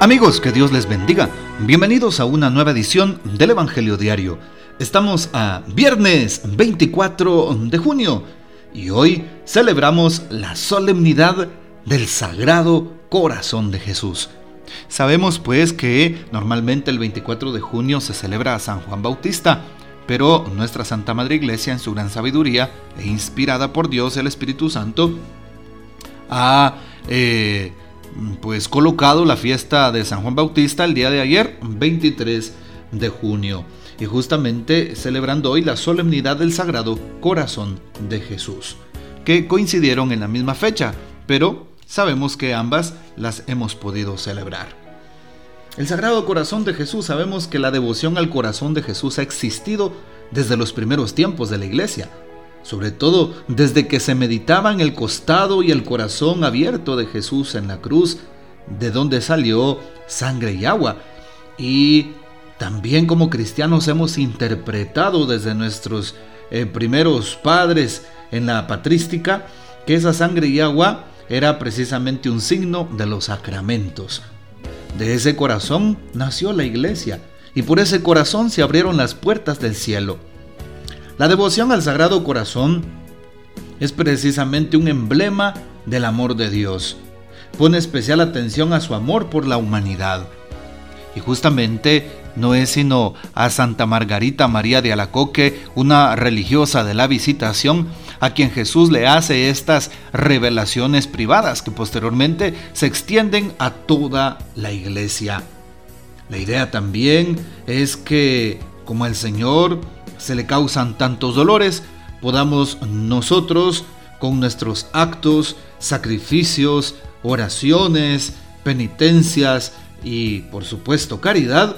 Amigos, que Dios les bendiga. Bienvenidos a una nueva edición del Evangelio Diario. Estamos a viernes 24 de junio y hoy celebramos la solemnidad del Sagrado Corazón de Jesús. Sabemos pues que normalmente el 24 de junio se celebra a San Juan Bautista, pero nuestra Santa Madre Iglesia en su gran sabiduría e inspirada por Dios el Espíritu Santo ha eh, pues colocado la fiesta de San Juan Bautista el día de ayer, 23 de junio, y justamente celebrando hoy la solemnidad del Sagrado Corazón de Jesús, que coincidieron en la misma fecha, pero sabemos que ambas las hemos podido celebrar. El Sagrado Corazón de Jesús, sabemos que la devoción al corazón de Jesús ha existido desde los primeros tiempos de la iglesia, sobre todo desde que se meditaba en el costado y el corazón abierto de Jesús en la cruz, de donde salió sangre y agua. Y también como cristianos hemos interpretado desde nuestros eh, primeros padres en la patrística que esa sangre y agua era precisamente un signo de los sacramentos. De ese corazón nació la iglesia y por ese corazón se abrieron las puertas del cielo. La devoción al Sagrado Corazón es precisamente un emblema del amor de Dios. Pone especial atención a su amor por la humanidad. Y justamente no es sino a Santa Margarita María de Alacoque, una religiosa de la visitación, a quien Jesús le hace estas revelaciones privadas que posteriormente se extienden a toda la iglesia. La idea también es que como el Señor se le causan tantos dolores, podamos nosotros, con nuestros actos, sacrificios, oraciones, penitencias y por supuesto caridad,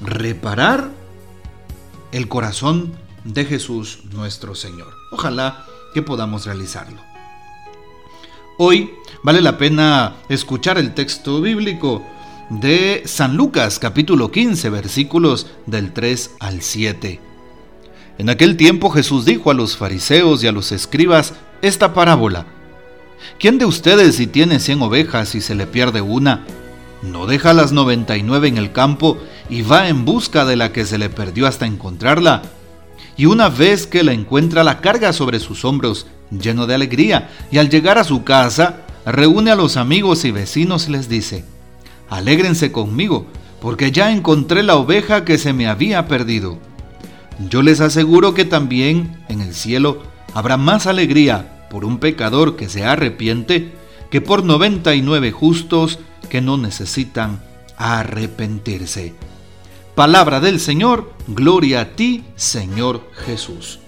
reparar el corazón de Jesús nuestro Señor. Ojalá que podamos realizarlo. Hoy vale la pena escuchar el texto bíblico de San Lucas capítulo 15 versículos del 3 al 7. En aquel tiempo Jesús dijo a los fariseos y a los escribas esta parábola. ¿Quién de ustedes si tiene cien ovejas y se le pierde una, no deja las noventa y nueve en el campo y va en busca de la que se le perdió hasta encontrarla? Y una vez que la encuentra la carga sobre sus hombros, lleno de alegría, y al llegar a su casa, reúne a los amigos y vecinos y les dice, Alégrense conmigo, porque ya encontré la oveja que se me había perdido. Yo les aseguro que también en el cielo habrá más alegría por un pecador que se arrepiente que por 99 justos que no necesitan arrepentirse. Palabra del Señor, gloria a ti, Señor Jesús.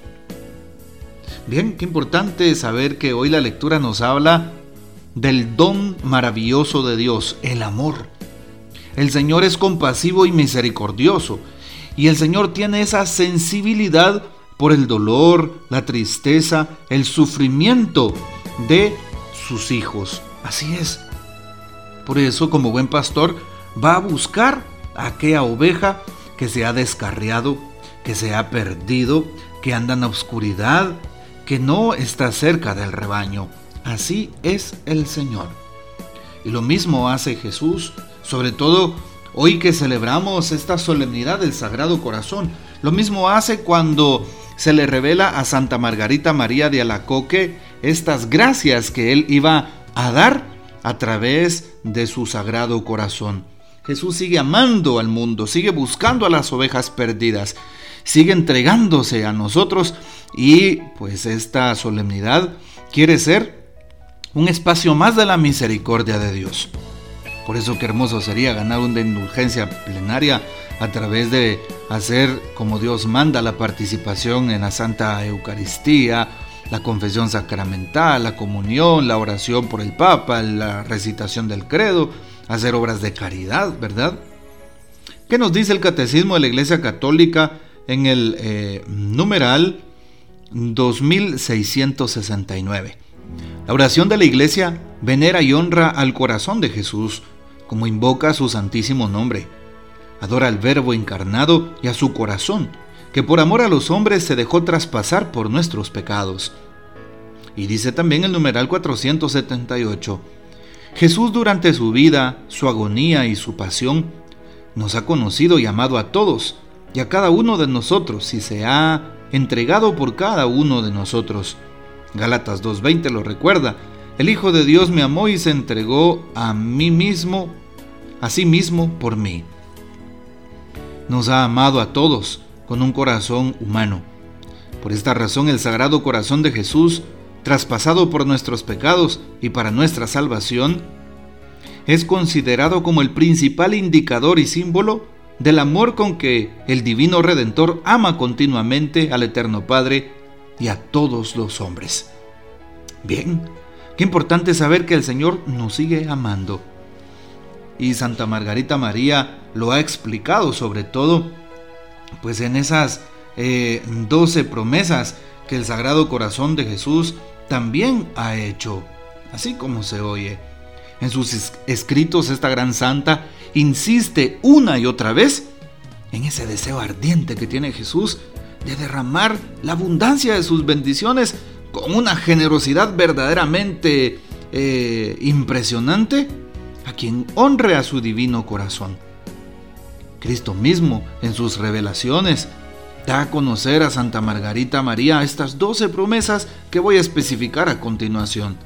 Bien, qué importante saber que hoy la lectura nos habla del don maravilloso de Dios, el amor. El Señor es compasivo y misericordioso y el Señor tiene esa sensibilidad por el dolor, la tristeza, el sufrimiento de sus hijos. Así es. Por eso, como buen pastor, va a buscar a aquella oveja que se ha descarriado, que se ha perdido, que anda en la oscuridad, que no está cerca del rebaño. Así es el Señor. Y lo mismo hace Jesús, sobre todo Hoy que celebramos esta solemnidad del Sagrado Corazón, lo mismo hace cuando se le revela a Santa Margarita María de Alacoque estas gracias que él iba a dar a través de su Sagrado Corazón. Jesús sigue amando al mundo, sigue buscando a las ovejas perdidas, sigue entregándose a nosotros y pues esta solemnidad quiere ser un espacio más de la misericordia de Dios. Por eso qué hermoso sería ganar una indulgencia plenaria a través de hacer como Dios manda la participación en la Santa Eucaristía, la confesión sacramental, la comunión, la oración por el Papa, la recitación del credo, hacer obras de caridad, ¿verdad? ¿Qué nos dice el Catecismo de la Iglesia Católica en el eh, numeral 2669? La oración de la Iglesia venera y honra al corazón de Jesús, como invoca su santísimo nombre. Adora al Verbo encarnado y a su corazón, que por amor a los hombres se dejó traspasar por nuestros pecados. Y dice también el numeral 478, Jesús durante su vida, su agonía y su pasión, nos ha conocido y amado a todos y a cada uno de nosotros y se ha entregado por cada uno de nosotros. Gálatas 2.20 lo recuerda. El Hijo de Dios me amó y se entregó a mí mismo, a sí mismo por mí. Nos ha amado a todos con un corazón humano. Por esta razón el Sagrado Corazón de Jesús traspasado por nuestros pecados y para nuestra salvación, es considerado como el principal indicador y símbolo del amor con que el Divino Redentor ama continuamente al Eterno Padre y a todos los hombres. Bien, qué importante saber que el Señor nos sigue amando. Y Santa Margarita María lo ha explicado sobre todo, pues en esas eh, doce promesas que el Sagrado Corazón de Jesús también ha hecho, así como se oye. En sus escritos esta gran santa insiste una y otra vez en ese deseo ardiente que tiene Jesús de derramar la abundancia de sus bendiciones con una generosidad verdaderamente eh, impresionante a quien honre a su divino corazón. Cristo mismo en sus revelaciones da a conocer a Santa Margarita María estas doce promesas que voy a especificar a continuación.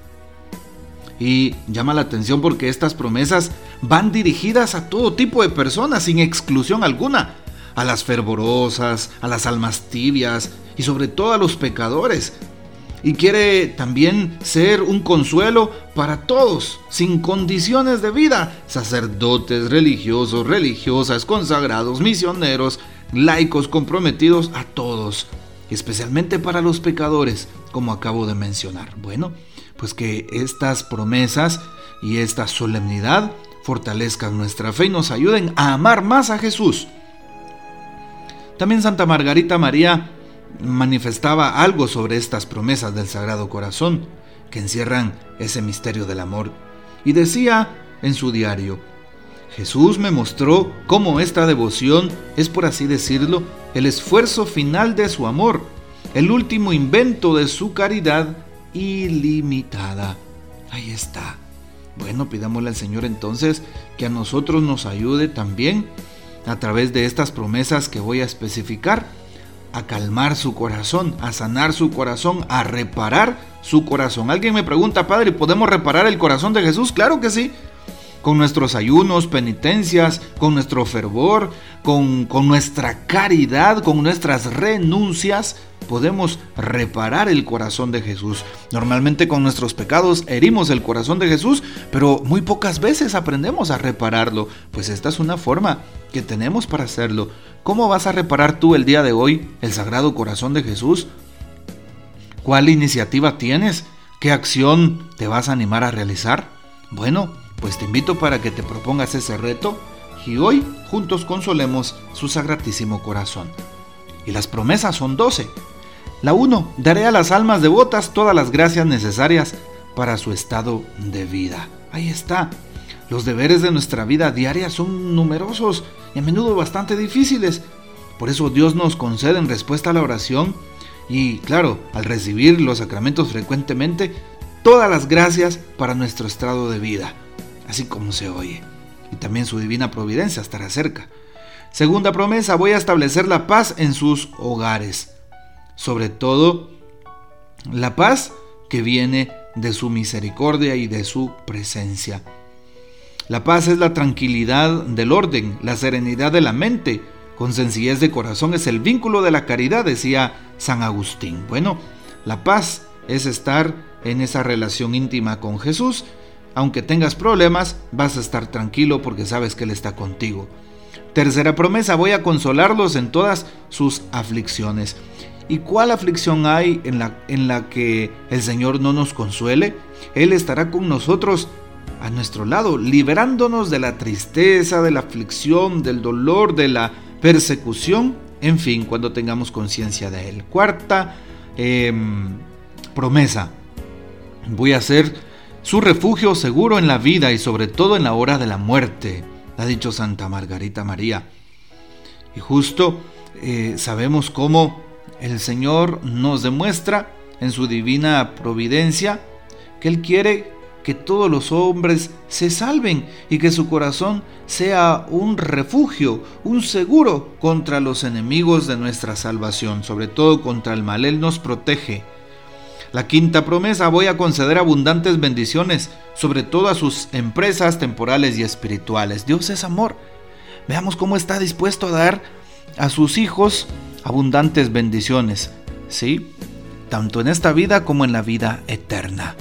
Y llama la atención porque estas promesas van dirigidas a todo tipo de personas sin exclusión alguna, a las fervorosas, a las almas tibias y sobre todo a los pecadores. Y quiere también ser un consuelo para todos, sin condiciones de vida, sacerdotes, religiosos, religiosas, consagrados, misioneros, laicos comprometidos a todos, especialmente para los pecadores, como acabo de mencionar. Bueno, pues que estas promesas y esta solemnidad fortalezcan nuestra fe y nos ayuden a amar más a Jesús. También Santa Margarita María manifestaba algo sobre estas promesas del Sagrado Corazón, que encierran ese misterio del amor, y decía en su diario, Jesús me mostró cómo esta devoción es, por así decirlo, el esfuerzo final de su amor, el último invento de su caridad ilimitada. Ahí está. Bueno, pidámosle al Señor entonces que a nosotros nos ayude también a través de estas promesas que voy a especificar, a calmar su corazón, a sanar su corazón, a reparar su corazón. Alguien me pregunta, Padre, ¿podemos reparar el corazón de Jesús? Claro que sí con nuestros ayunos, penitencias, con nuestro fervor, con, con, nuestra caridad, con nuestras renuncias, podemos reparar el corazón de Jesús. Normalmente con nuestros pecados herimos el corazón de Jesús, pero muy pocas veces aprendemos a repararlo, pues esta es una forma que tenemos para hacerlo. ¿Cómo vas a reparar tú el día de hoy el Sagrado Corazón de Jesús? ¿Cuál iniciativa tienes? ¿Qué acción te vas a animar a realizar? Bueno, pues te invito para que te propongas ese reto y hoy juntos consolemos su sagratísimo corazón. Y las promesas son doce. La 1. Daré a las almas devotas todas las gracias necesarias para su estado de vida. Ahí está. Los deberes de nuestra vida diaria son numerosos y a menudo bastante difíciles. Por eso Dios nos concede en respuesta a la oración y, claro, al recibir los sacramentos frecuentemente, todas las gracias para nuestro estado de vida así como se oye. Y también su divina providencia estará cerca. Segunda promesa, voy a establecer la paz en sus hogares. Sobre todo, la paz que viene de su misericordia y de su presencia. La paz es la tranquilidad del orden, la serenidad de la mente, con sencillez de corazón es el vínculo de la caridad, decía San Agustín. Bueno, la paz es estar en esa relación íntima con Jesús aunque tengas problemas, vas a estar tranquilo porque sabes que Él está contigo. Tercera promesa, voy a consolarlos en todas sus aflicciones. ¿Y cuál aflicción hay en la, en la que el Señor no nos consuele? Él estará con nosotros a nuestro lado, liberándonos de la tristeza, de la aflicción, del dolor, de la persecución, en fin, cuando tengamos conciencia de Él. Cuarta em, promesa, voy a ser su refugio seguro en la vida y sobre todo en la hora de la muerte, ha dicho Santa Margarita María. Y justo eh, sabemos cómo el Señor nos demuestra en su divina providencia que Él quiere que todos los hombres se salven y que su corazón sea un refugio, un seguro contra los enemigos de nuestra salvación, sobre todo contra el mal. Él nos protege. La quinta promesa, voy a conceder abundantes bendiciones, sobre todo a sus empresas temporales y espirituales. Dios es amor. Veamos cómo está dispuesto a dar a sus hijos abundantes bendiciones, ¿sí? Tanto en esta vida como en la vida eterna.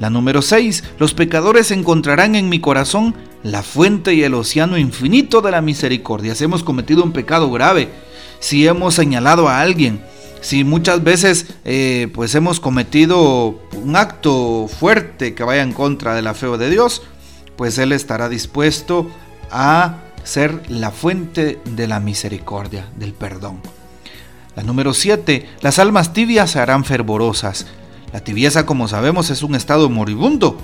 La número 6. Los pecadores encontrarán en mi corazón la fuente y el océano infinito de la misericordia. Si hemos cometido un pecado grave, si hemos señalado a alguien, si muchas veces eh, pues hemos cometido un acto fuerte que vaya en contra de la fe de Dios, pues Él estará dispuesto a ser la fuente de la misericordia, del perdón. La número 7. Las almas tibias se harán fervorosas. La tibieza, como sabemos, es un estado moribundo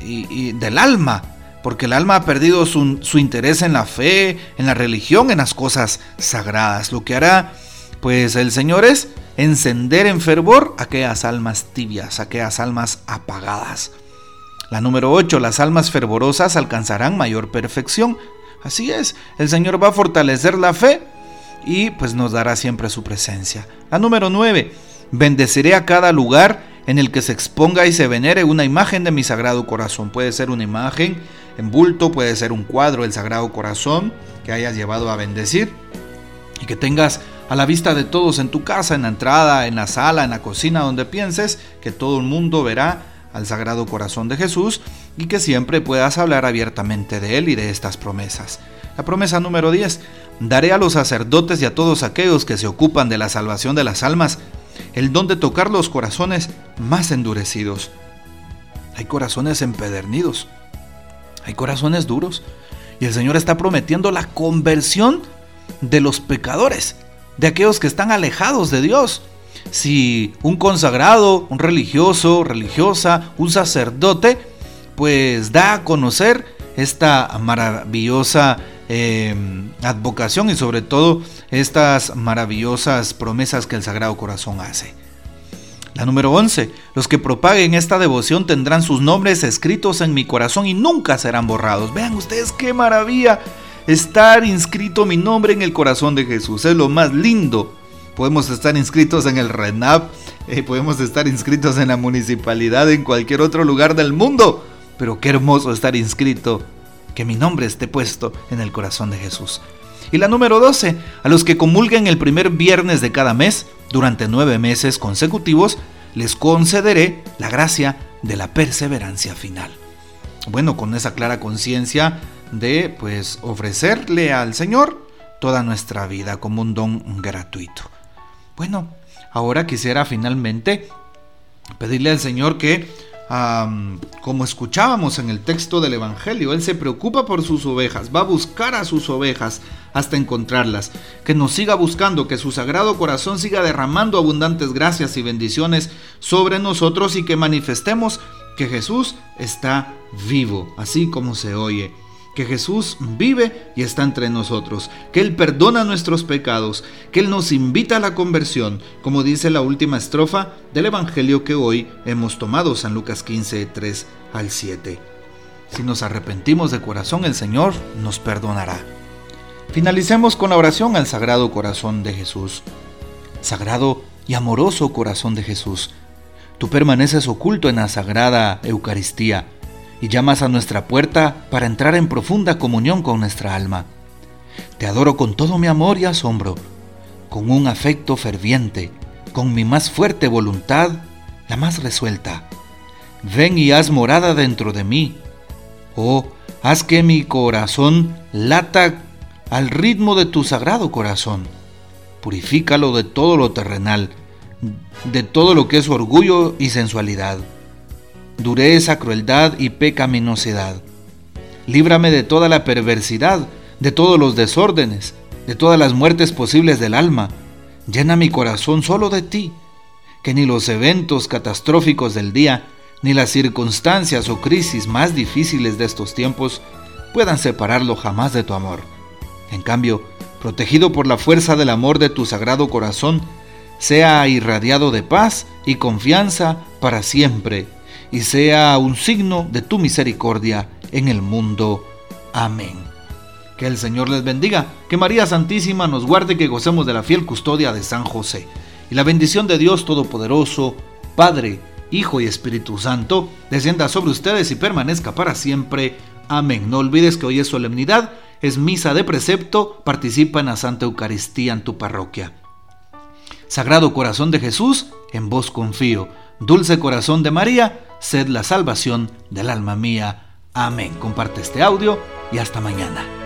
y, del alma, porque el alma ha perdido su, interés en la fe, en la religión, en las cosas sagradas. Lo que hará, pues, el Señor es encender en fervor aquellas almas tibias, aquellas almas apagadas. La número 8, las almas fervorosas alcanzarán mayor perfección. Así es, el Señor va a fortalecer la fe y pues nos dará siempre su presencia. La número 9, bendeciré a cada lugar en el que se exponga y se venere una imagen de mi sagrado corazón. Puede ser una imagen en bulto, puede ser un cuadro del sagrado corazón que hayas llevado a bendecir y que tengas a la vista de todos en tu casa, en la entrada, en la sala, en la cocina, donde pienses que todo el mundo verá al Sagrado Corazón de Jesús y que siempre puedas hablar abiertamente de Él y de estas promesas. La promesa número 10. Daré a los sacerdotes y a todos aquellos que se ocupan de la salvación de las almas el don de tocar los corazones más endurecidos. Hay corazones empedernidos, hay corazones duros, y el Señor está prometiendo la conversión de los pecadores, de aquellos que están alejados de Dios. Si un consagrado, un religioso, religiosa, un sacerdote, pues da a conocer esta maravillosa eh, advocación y sobre todo estas maravillosas promesas que el Sagrado Corazón hace. La número 11. Los que propaguen esta devoción tendrán sus nombres escritos en mi corazón y nunca serán borrados. Vean ustedes qué maravilla estar inscrito mi nombre en el corazón de Jesús. Es lo más lindo. Podemos estar inscritos en el RENAP, eh, podemos estar inscritos en la municipalidad, en cualquier otro lugar del mundo. Pero qué hermoso estar inscrito que mi nombre esté puesto en el corazón de Jesús. Y la número 12, a los que comulguen el primer viernes de cada mes, durante nueve meses consecutivos, les concederé la gracia de la perseverancia final. Bueno, con esa clara conciencia de pues ofrecerle al Señor toda nuestra vida como un don gratuito. Bueno, ahora quisiera finalmente pedirle al Señor que como escuchábamos en el texto del Evangelio, Él se preocupa por sus ovejas, va a buscar a sus ovejas hasta encontrarlas, que nos siga buscando, que su sagrado corazón siga derramando abundantes gracias y bendiciones sobre nosotros y que manifestemos que Jesús está vivo, así como se oye que Jesús vive y está entre nosotros, que Él perdona nuestros pecados, que Él nos invita a la conversión, como dice la última estrofa del Evangelio que hoy hemos tomado, San Lucas 15, 3 al 7. Si nos arrepentimos de corazón, el Señor nos perdonará. Finalicemos con la oración al Sagrado Corazón de Jesús. Sagrado y amoroso Corazón de Jesús, tú permaneces oculto en la Sagrada Eucaristía y llamas a nuestra puerta para entrar en profunda comunión con nuestra alma. Te adoro con todo mi amor y asombro, con un afecto ferviente, con mi más fuerte voluntad, la más resuelta. Ven y haz morada dentro de mí. Oh, haz que mi corazón lata al ritmo de tu sagrado corazón. Purifícalo de todo lo terrenal, de todo lo que es orgullo y sensualidad dureza, crueldad y pecaminosidad. Líbrame de toda la perversidad, de todos los desórdenes, de todas las muertes posibles del alma. Llena mi corazón solo de ti, que ni los eventos catastróficos del día, ni las circunstancias o crisis más difíciles de estos tiempos puedan separarlo jamás de tu amor. En cambio, protegido por la fuerza del amor de tu sagrado corazón, sea irradiado de paz y confianza para siempre y sea un signo de tu misericordia en el mundo. Amén. Que el Señor les bendiga, que María Santísima nos guarde, que gocemos de la fiel custodia de San José. Y la bendición de Dios Todopoderoso, Padre, Hijo y Espíritu Santo, descienda sobre ustedes y permanezca para siempre. Amén. No olvides que hoy es solemnidad, es misa de precepto, participa en la Santa Eucaristía en tu parroquia. Sagrado Corazón de Jesús, en vos confío. Dulce Corazón de María, sed la salvación del alma mía. Amén. Comparte este audio y hasta mañana.